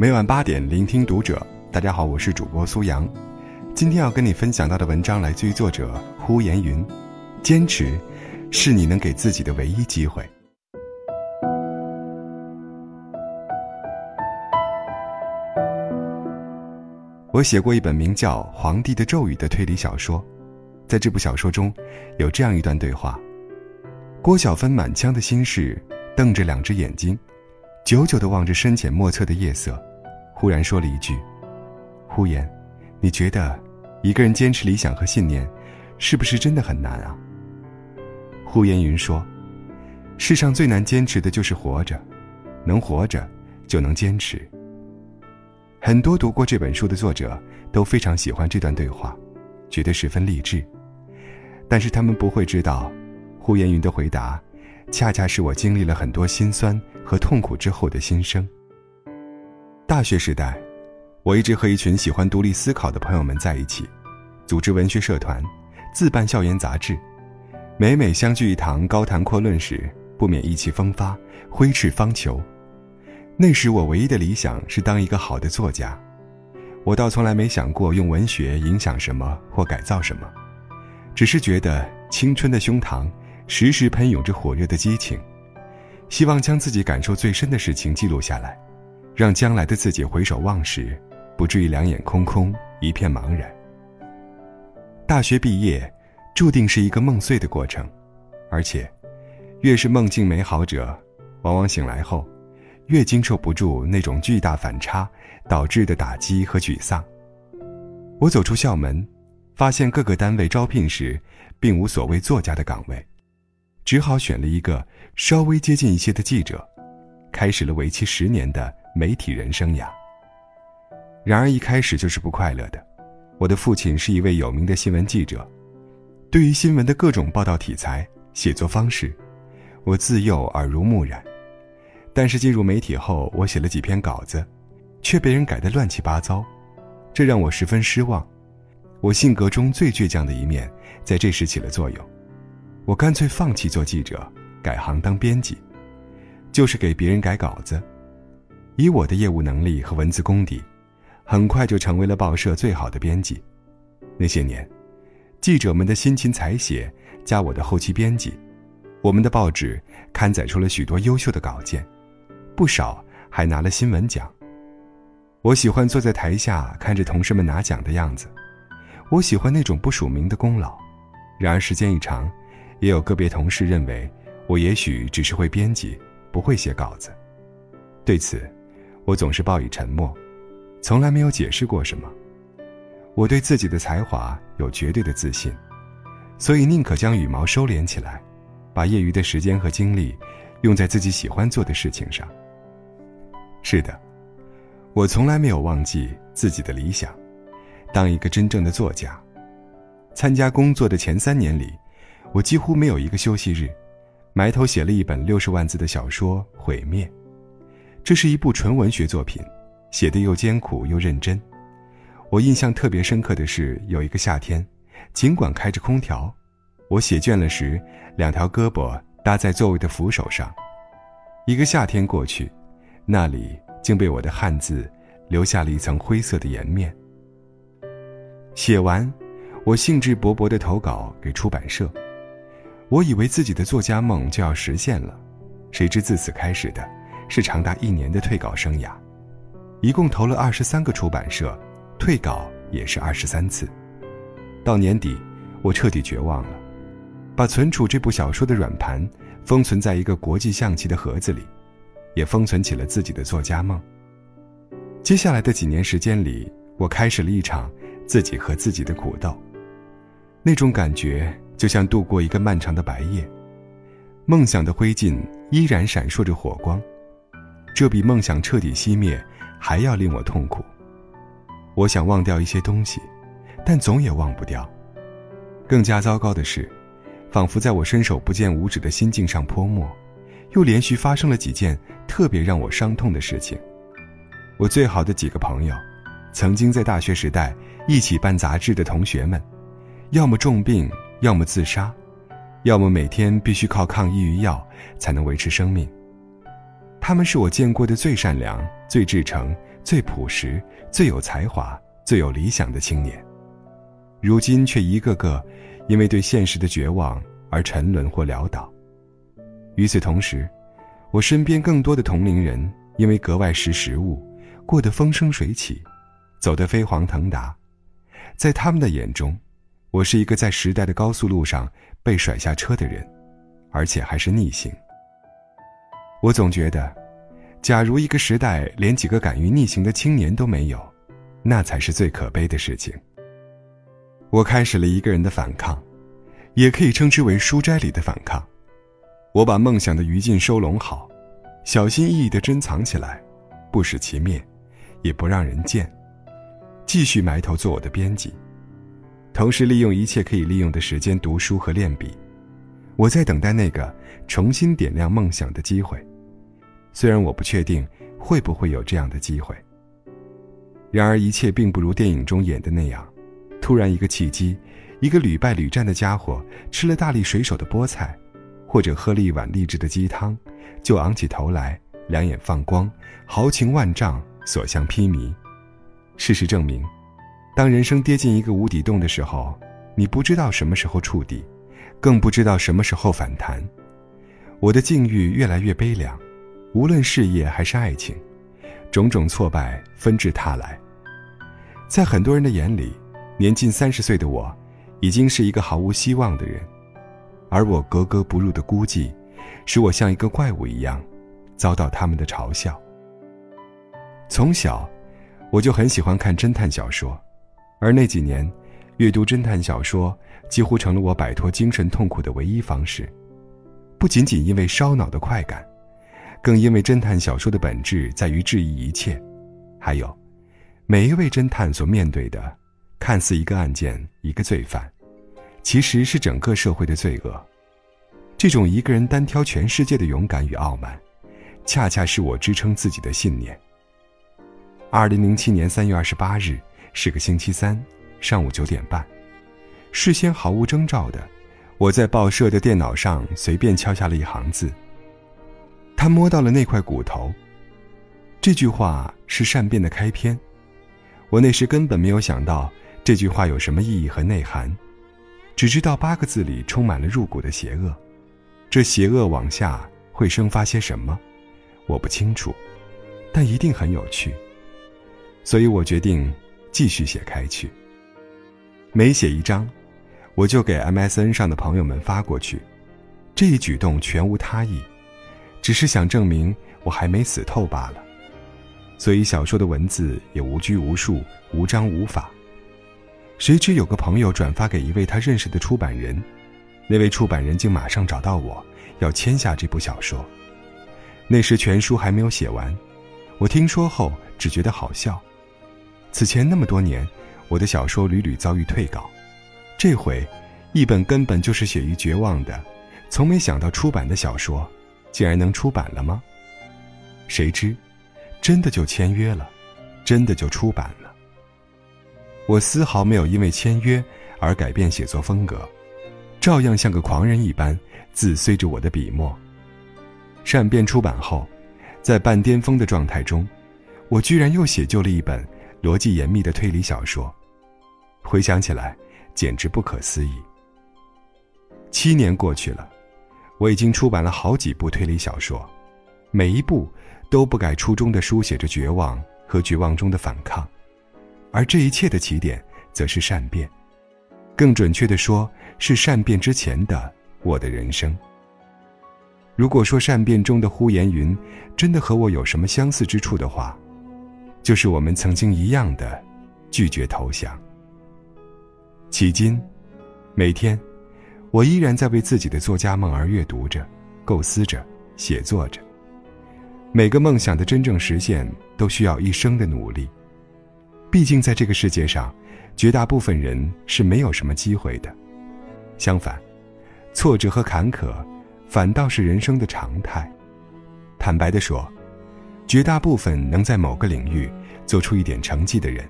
每晚八点，聆听读者。大家好，我是主播苏阳。今天要跟你分享到的文章来自于作者呼延云。坚持，是你能给自己的唯一机会。我写过一本名叫《皇帝的咒语》的推理小说，在这部小说中，有这样一段对话：郭小芬满腔的心事，瞪着两只眼睛，久久地望着深浅莫测的夜色，忽然说了一句：“呼延，你觉得，一个人坚持理想和信念，是不是真的很难啊？”呼延云说：“世上最难坚持的就是活着，能活着，就能坚持。”很多读过这本书的作者都非常喜欢这段对话，觉得十分励志。但是他们不会知道，呼延云的回答，恰恰是我经历了很多心酸和痛苦之后的心声。大学时代，我一直和一群喜欢独立思考的朋友们在一起，组织文学社团，自办校园杂志，每每相聚一堂高谈阔论时，不免意气风发，挥斥方遒。那时我唯一的理想是当一个好的作家，我倒从来没想过用文学影响什么或改造什么，只是觉得青春的胸膛时时喷涌着火热的激情，希望将自己感受最深的事情记录下来，让将来的自己回首望时，不至于两眼空空一片茫然。大学毕业，注定是一个梦碎的过程，而且，越是梦境美好者，往往醒来后。越经受不住那种巨大反差导致的打击和沮丧。我走出校门，发现各个单位招聘时，并无所谓作家的岗位，只好选了一个稍微接近一些的记者，开始了为期十年的媒体人生涯。然而一开始就是不快乐的。我的父亲是一位有名的新闻记者，对于新闻的各种报道题材、写作方式，我自幼耳濡目染。但是进入媒体后，我写了几篇稿子，却被人改得乱七八糟，这让我十分失望。我性格中最倔强的一面在这时起了作用，我干脆放弃做记者，改行当编辑，就是给别人改稿子。以我的业务能力和文字功底，很快就成为了报社最好的编辑。那些年，记者们的辛勤采写加我的后期编辑，我们的报纸刊载出了许多优秀的稿件。不少还拿了新闻奖。我喜欢坐在台下看着同事们拿奖的样子，我喜欢那种不署名的功劳。然而时间一长，也有个别同事认为我也许只是会编辑，不会写稿子。对此，我总是报以沉默，从来没有解释过什么。我对自己的才华有绝对的自信，所以宁可将羽毛收敛起来，把业余的时间和精力用在自己喜欢做的事情上。是的，我从来没有忘记自己的理想，当一个真正的作家。参加工作的前三年里，我几乎没有一个休息日，埋头写了一本六十万字的小说《毁灭》。这是一部纯文学作品，写得又艰苦又认真。我印象特别深刻的是，有一个夏天，尽管开着空调，我写倦了时，两条胳膊搭在座位的扶手上。一个夏天过去。那里竟被我的汉字留下了一层灰色的颜面。写完，我兴致勃勃地投稿给出版社。我以为自己的作家梦就要实现了，谁知自此开始的，是长达一年的退稿生涯。一共投了二十三个出版社，退稿也是二十三次。到年底，我彻底绝望了，把存储这部小说的软盘封存在一个国际象棋的盒子里。也封存起了自己的作家梦。接下来的几年时间里，我开始了一场自己和自己的苦斗。那种感觉就像度过一个漫长的白夜，梦想的灰烬依然闪烁着火光，这比梦想彻底熄灭还要令我痛苦。我想忘掉一些东西，但总也忘不掉。更加糟糕的是，仿佛在我伸手不见五指的心境上泼墨。又连续发生了几件特别让我伤痛的事情。我最好的几个朋友，曾经在大学时代一起办杂志的同学们，要么重病，要么自杀，要么每天必须靠抗抑郁药才能维持生命。他们是我见过的最善良、最至诚、最朴实、最有才华、最有理想的青年，如今却一个个因为对现实的绝望而沉沦或潦倒。与此同时，我身边更多的同龄人因为格外识时务，过得风生水起，走得飞黄腾达，在他们的眼中，我是一个在时代的高速路上被甩下车的人，而且还是逆行。我总觉得，假如一个时代连几个敢于逆行的青年都没有，那才是最可悲的事情。我开始了一个人的反抗，也可以称之为书斋里的反抗。我把梦想的余烬收拢好，小心翼翼地珍藏起来，不使其灭，也不让人见。继续埋头做我的编辑，同时利用一切可以利用的时间读书和练笔。我在等待那个重新点亮梦想的机会，虽然我不确定会不会有这样的机会。然而一切并不如电影中演的那样，突然一个契机，一个屡败屡战的家伙吃了大力水手的菠菜。或者喝了一碗励志的鸡汤，就昂起头来，两眼放光，豪情万丈，所向披靡。事实证明，当人生跌进一个无底洞的时候，你不知道什么时候触底，更不知道什么时候反弹。我的境遇越来越悲凉，无论事业还是爱情，种种挫败纷至沓来。在很多人的眼里，年近三十岁的我，已经是一个毫无希望的人。而我格格不入的孤寂，使我像一个怪物一样，遭到他们的嘲笑。从小，我就很喜欢看侦探小说，而那几年，阅读侦探小说几乎成了我摆脱精神痛苦的唯一方式。不仅仅因为烧脑的快感，更因为侦探小说的本质在于质疑一切，还有，每一位侦探所面对的，看似一个案件，一个罪犯。其实是整个社会的罪恶，这种一个人单挑全世界的勇敢与傲慢，恰恰是我支撑自己的信念。二零零七年三月二十八日是个星期三，上午九点半，事先毫无征兆的，我在报社的电脑上随便敲下了一行字。他摸到了那块骨头。这句话是善变的开篇，我那时根本没有想到这句话有什么意义和内涵。只知道八个字里充满了入骨的邪恶，这邪恶往下会生发些什么，我不清楚，但一定很有趣。所以我决定继续写开去。每写一章，我就给 MSN 上的朋友们发过去。这一举动全无他意，只是想证明我还没死透罢了。所以小说的文字也无拘无束，无章无法。谁知有个朋友转发给一位他认识的出版人，那位出版人竟马上找到我，要签下这部小说。那时全书还没有写完，我听说后只觉得好笑。此前那么多年，我的小说屡屡遭遇退稿，这回，一本根本就是写于绝望的，从没想到出版的小说，竟然能出版了吗？谁知，真的就签约了，真的就出版了。我丝毫没有因为签约而改变写作风格，照样像个狂人一般，自随着我的笔墨。善变出版后，在半巅峰的状态中，我居然又写就了一本逻辑严密的推理小说。回想起来，简直不可思议。七年过去了，我已经出版了好几部推理小说，每一部都不改初衷的书写着绝望和绝望中的反抗。而这一切的起点，则是善变，更准确的说，是善变之前的我的人生。如果说善变中的呼延云真的和我有什么相似之处的话，就是我们曾经一样的拒绝投降。迄今，每天，我依然在为自己的作家梦而阅读着、构思着、写作着。每个梦想的真正实现，都需要一生的努力。毕竟，在这个世界上，绝大部分人是没有什么机会的。相反，挫折和坎坷，反倒是人生的常态。坦白的说，绝大部分能在某个领域做出一点成绩的人，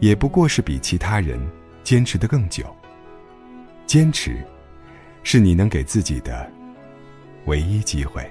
也不过是比其他人坚持的更久。坚持，是你能给自己的唯一机会。